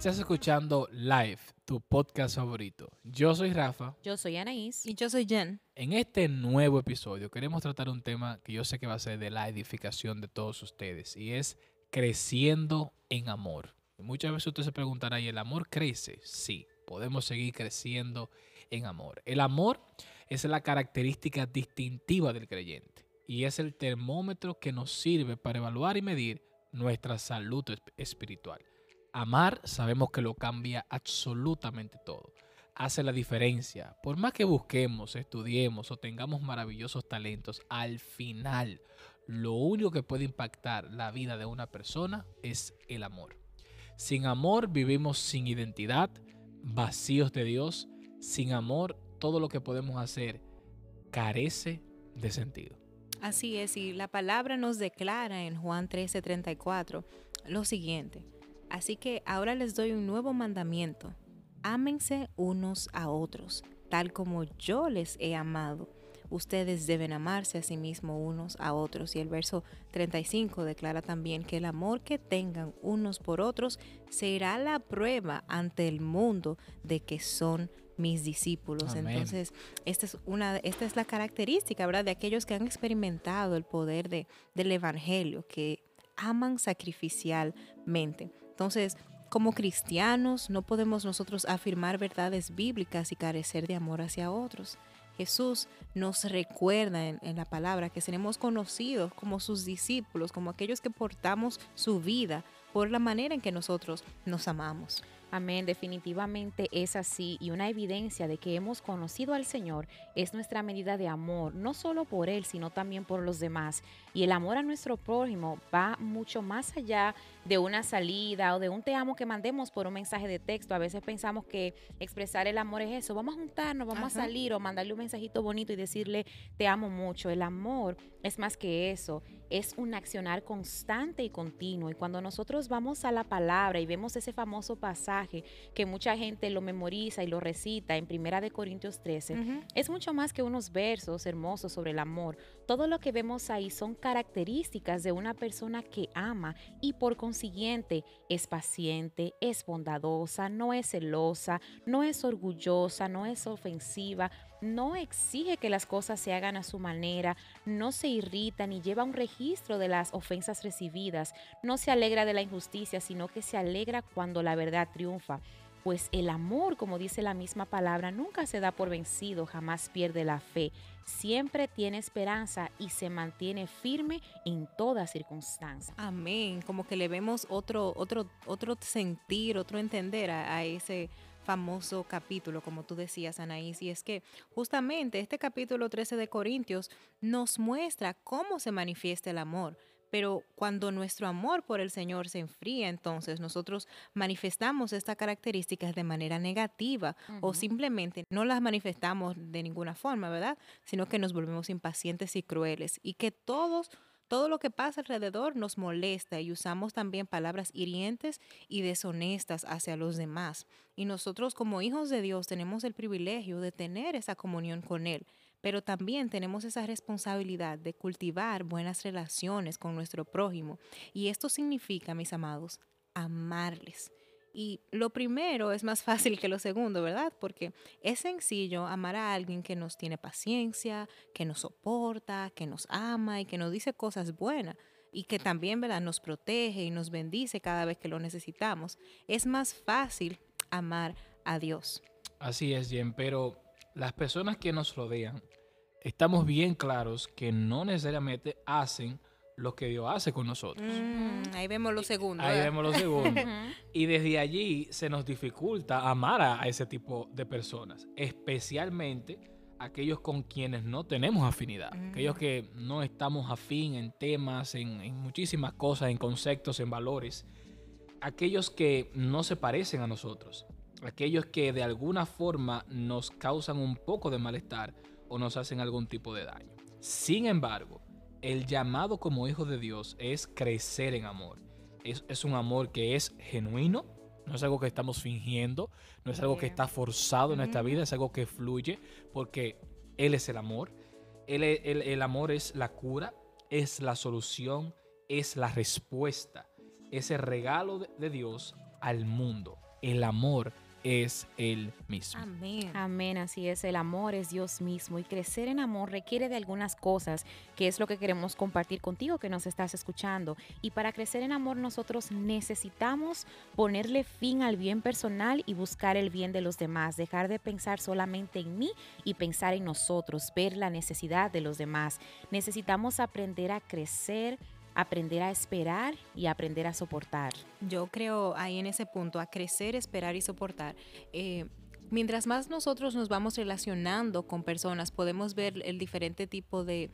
Estás escuchando Live, tu podcast favorito. Yo soy Rafa. Yo soy Anaís. Y yo soy Jen. En este nuevo episodio queremos tratar un tema que yo sé que va a ser de la edificación de todos ustedes y es creciendo en amor. Muchas veces usted se preguntará, ¿y el amor crece? Sí, podemos seguir creciendo en amor. El amor es la característica distintiva del creyente y es el termómetro que nos sirve para evaluar y medir nuestra salud espiritual. Amar sabemos que lo cambia absolutamente todo. Hace la diferencia. Por más que busquemos, estudiemos o tengamos maravillosos talentos, al final lo único que puede impactar la vida de una persona es el amor. Sin amor vivimos sin identidad, vacíos de Dios. Sin amor todo lo que podemos hacer carece de sentido. Así es, y la palabra nos declara en Juan 13:34 lo siguiente. Así que ahora les doy un nuevo mandamiento. Ámense unos a otros, tal como yo les he amado. Ustedes deben amarse a sí mismos unos a otros. Y el verso 35 declara también que el amor que tengan unos por otros será la prueba ante el mundo de que son mis discípulos. Entonces, esta es, una, esta es la característica, ¿verdad? De aquellos que han experimentado el poder de, del Evangelio, que aman sacrificialmente. Entonces, como cristianos no podemos nosotros afirmar verdades bíblicas y carecer de amor hacia otros. Jesús nos recuerda en, la palabra que seremos conocidos como sus discípulos, como aquellos que portamos su vida por la manera en que nosotros nos amamos. Amén, definitivamente es así y una evidencia de que hemos conocido al Señor es nuestra medida de amor, no solo por Él, sino también por los demás. Y el amor a nuestro prójimo va mucho más allá de una salida o de un te amo que mandemos por un mensaje de texto. A veces pensamos que expresar el amor es eso, vamos a juntarnos, vamos a salir o mandarle un mensajito bonito y decirle te amo mucho. El amor es más que eso, es un accionar constante y continuo. Y cuando nosotros vamos a la palabra y vemos ese famoso pasaje, que mucha gente lo memoriza y lo recita en Primera de Corintios 13, es mucho más que unos versos hermosos sobre el amor. Todo lo que vemos ahí son características de una persona que ama y por consiguiente es paciente, es bondadosa, no es celosa, no es orgullosa, no es ofensiva, no exige que las cosas se hagan a su manera, no se irrita ni lleva un registro de las ofensas recibidas, no se alegra de la injusticia, sino que se alegra cuando la verdad triunfa. Pues el amor, como dice la misma palabra, nunca se da por vencido, jamás pierde la fe, siempre tiene esperanza y se mantiene firme en toda circunstancia. Amén, como que le vemos otro, otro, otro sentir, otro entender a, a ese famoso capítulo, como tú decías, Anaís, y es que justamente este capítulo 13 de Corintios nos muestra cómo se manifiesta el amor. Pero cuando nuestro amor por el Señor se enfría, entonces nosotros manifestamos estas características de manera negativa uh -huh. o simplemente no las manifestamos de ninguna forma, ¿verdad? Sino que nos volvemos impacientes y crueles y que todos todo lo que pasa alrededor nos molesta y usamos también palabras hirientes y deshonestas hacia los demás. Y nosotros como hijos de Dios tenemos el privilegio de tener esa comunión con Él, pero también tenemos esa responsabilidad de cultivar buenas relaciones con nuestro prójimo. Y esto significa, mis amados, amarles. Y lo primero es más fácil que lo segundo, ¿verdad? Porque es sencillo amar a alguien que nos tiene paciencia, que nos soporta, que nos ama y que nos dice cosas buenas y que también, ¿verdad? Nos protege y nos bendice cada vez que lo necesitamos. Es más fácil amar a Dios. Así es, Jen, pero las personas que nos rodean, estamos bien claros que no necesariamente hacen lo que Dios hace con nosotros. Mm, ahí vemos lo segundo. Ahí vemos lo segundo. y desde allí se nos dificulta amar a, a, ese tipo de personas, especialmente aquellos con quienes no tenemos afinidad, mm. aquellos que no estamos afín en temas, en, en muchísimas cosas, en conceptos, en valores, aquellos que no se parecen a nosotros, aquellos que de alguna forma nos causan un poco de malestar o nos hacen algún tipo de daño. Sin embargo, el llamado como hijo de Dios es crecer en amor. Es, es, un amor que es genuino, no es algo que estamos fingiendo, no es algo que está forzado en nuestra vida, es algo que fluye porque Él es el amor. Él, el, el amor es la cura, es la solución, es la respuesta, es el regalo de, de Dios al mundo. el amor es el mismo. Amén. Amén, así es, el amor es Dios mismo y crecer en amor requiere de algunas cosas, que es lo que queremos compartir contigo que nos estás escuchando. Y para crecer en amor nosotros necesitamos ponerle fin al bien personal y buscar el bien de los demás, dejar de pensar solamente en mí y pensar en nosotros, ver la necesidad de los demás. Necesitamos aprender a crecer aprender a esperar y aprender a soportar. Yo creo ahí en ese punto, a crecer, esperar y soportar. Eh, mientras más nosotros nos vamos relacionando con personas, podemos ver el diferente tipo de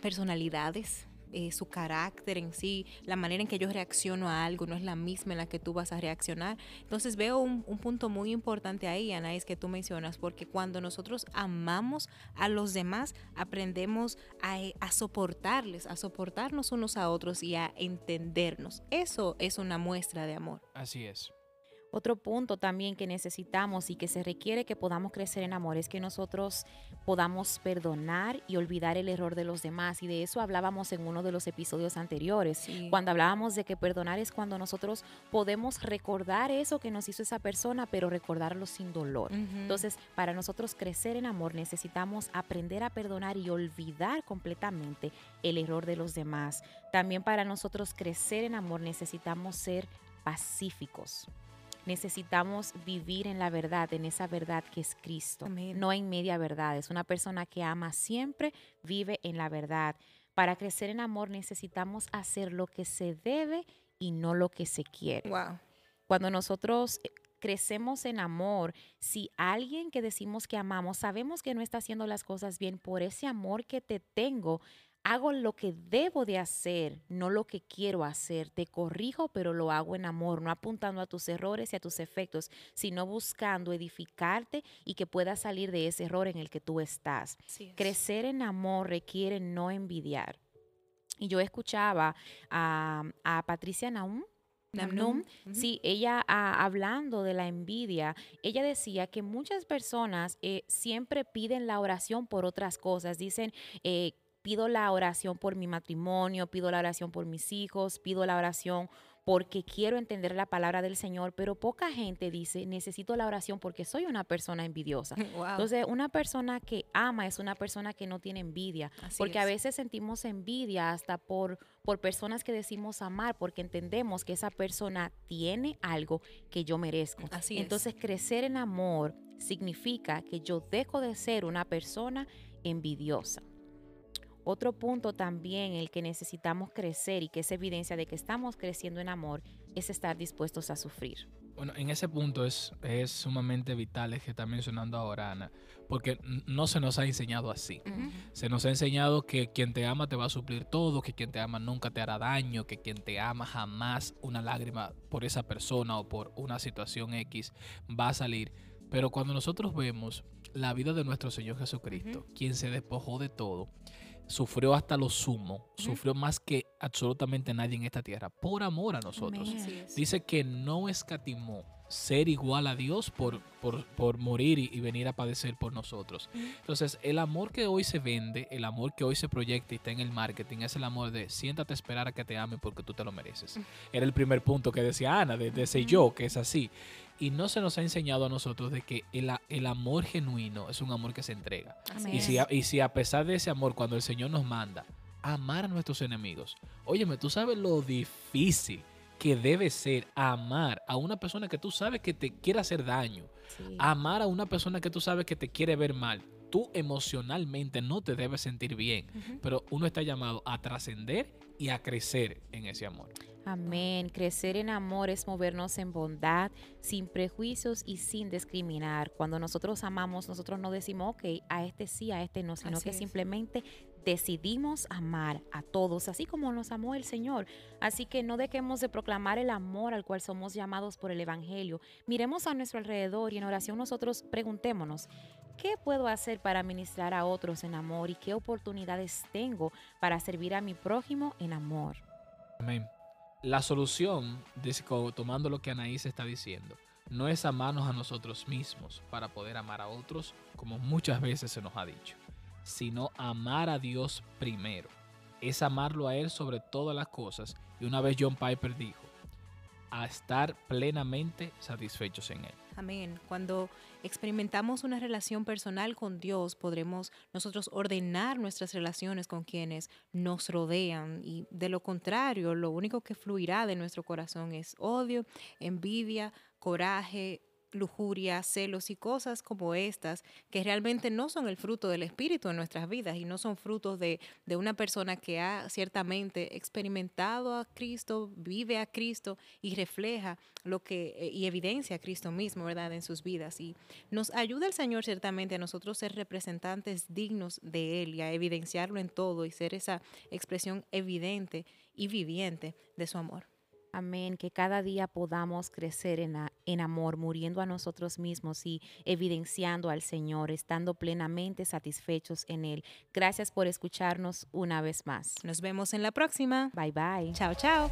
personalidades, eh, su carácter en sí, la manera en que yo reacciono a algo no es la misma en la que tú vas a reaccionar. Entonces veo un, punto muy importante ahí, Anaís, que tú mencionas, porque cuando nosotros amamos a los demás, aprendemos a, a soportarles, a soportarnos unos a otros y a entendernos. Eso es una muestra de amor. Así es. Otro punto también que necesitamos y que se requiere que podamos crecer en amor es que nosotros podamos perdonar y olvidar el error de los demás. Y de eso hablábamos en uno de los episodios anteriores, cuando hablábamos de que perdonar es cuando nosotros podemos recordar eso que nos hizo esa persona, pero recordarlo sin dolor. Entonces, para nosotros crecer en amor necesitamos aprender a perdonar y olvidar completamente el error de los demás. También para nosotros crecer en amor necesitamos ser pacíficos necesitamos vivir en la verdad, en esa verdad que es Cristo, no en media verdad. Es una persona que ama siempre, vive en la verdad. Para crecer en amor necesitamos hacer lo que se debe y no lo que se quiere. Cuando nosotros eh, crecemos en amor, si alguien que decimos que amamos sabemos que no está haciendo las cosas bien por ese amor que te tengo, hago lo que debo de hacer, no lo que quiero hacer. Te corrijo, pero lo hago en amor, no apuntando a tus errores y a tus efectos, sino buscando edificarte y que puedas salir de ese error en el que tú estás. Crecer en amor requiere no envidiar. Y yo escuchaba a, Patricia Naum, Namnum, sí, ella ah, hablando de la envidia, ella decía que muchas personas eh, siempre piden la oración por otras cosas, dicen eh, pido la oración por mi matrimonio, pido la oración por mis hijos, pido la oración porque quiero entender la palabra del Señor, pero poca gente dice, necesito la oración porque soy una persona envidiosa. Entonces, una persona que ama es una persona que no tiene envidia, porque a veces sentimos envidia hasta por, por personas que decimos amar, porque entendemos que esa persona tiene algo que yo merezco. Así Entonces, crecer en amor significa que yo dejo de ser una persona envidiosa. Otro punto también el que necesitamos crecer y que es evidencia de que estamos creciendo en amor es estar dispuestos a sufrir. Bueno, en ese punto es, es sumamente vital el que está mencionando ahora Ana, porque no se nos ha enseñado así. Se nos ha enseñado que quien te ama te va a suplir todo, que quien te ama nunca te hará daño, que quien te ama jamás una lágrima por esa persona o por una situación X va a salir. Pero cuando nosotros vemos la vida de nuestro Señor Jesucristo, quien se despojó de todo, sufrió hasta lo sumo, sufrió más que absolutamente nadie en esta tierra, por amor a nosotros. Dice que no escatimó ser igual a Dios por, por, morir y, venir a padecer por nosotros. Entonces, el amor que hoy se vende, el amor que hoy se proyecta y está en el marketing, es el amor de siéntate a esperar a que te amen porque tú te lo mereces. Era el primer punto que decía Ana, de, de ese yo, que es así. Y no se nos ha enseñado a nosotros de que el, el amor genuino es un amor que se entrega. Y si, a, y si a pesar de ese amor, cuando el Señor nos manda amar a nuestros enemigos, óyeme, tú sabes lo difícil que debe ser amar a una persona que tú sabes que te quiere hacer daño, amar a una persona que tú sabes que te quiere ver mal. Tú emocionalmente no te debes sentir bien, pero uno está llamado a trascender y a crecer en ese amor. Amén. Crecer en amor es movernos en bondad, sin prejuicios y sin discriminar. Cuando nosotros amamos, nosotros no decimos, ok, a este sí, a este no, sino que simplemente decidimos amar a todos, así como nos amó el Señor. Así que no dejemos de proclamar el amor al cual somos llamados por el Evangelio. Miremos a nuestro alrededor y en oración nosotros preguntémonos, ¿qué puedo hacer para ministrar a otros en amor y qué oportunidades tengo para servir a mi prójimo en amor? Amén la solución, tomando lo que Anaís está diciendo, no es amarnos a nosotros mismos para poder amar a otros, como muchas veces se nos ha dicho, sino amar a Dios primero. Es amarlo a Él sobre todas las cosas. Y una vez John Piper dijo, a estar plenamente satisfechos en Él. Amén. Cuando experimentamos una relación personal con Dios, podremos nosotros ordenar nuestras relaciones con quienes nos rodean y de lo contrario, lo único que fluirá de nuestro corazón es odio, envidia, coraje, lujuria, celos y cosas como estas que realmente no son el fruto del Espíritu en nuestras vidas y no son frutos de, de, una persona que ha ciertamente experimentado a Cristo, vive a Cristo y refleja lo que eh, y evidencia a Cristo mismo, ¿verdad?, en sus vidas. Y nos ayuda el Señor ciertamente a nosotros ser representantes dignos de Él y a evidenciarlo en todo y ser esa expresión evidente y viviente de su amor. Amén, que cada día podamos crecer en, en, amor, muriendo a nosotros mismos y evidenciando al Señor, estando plenamente satisfechos en Él. Gracias por escucharnos una vez más. Nos vemos en la próxima. Bye bye. Chao, chao.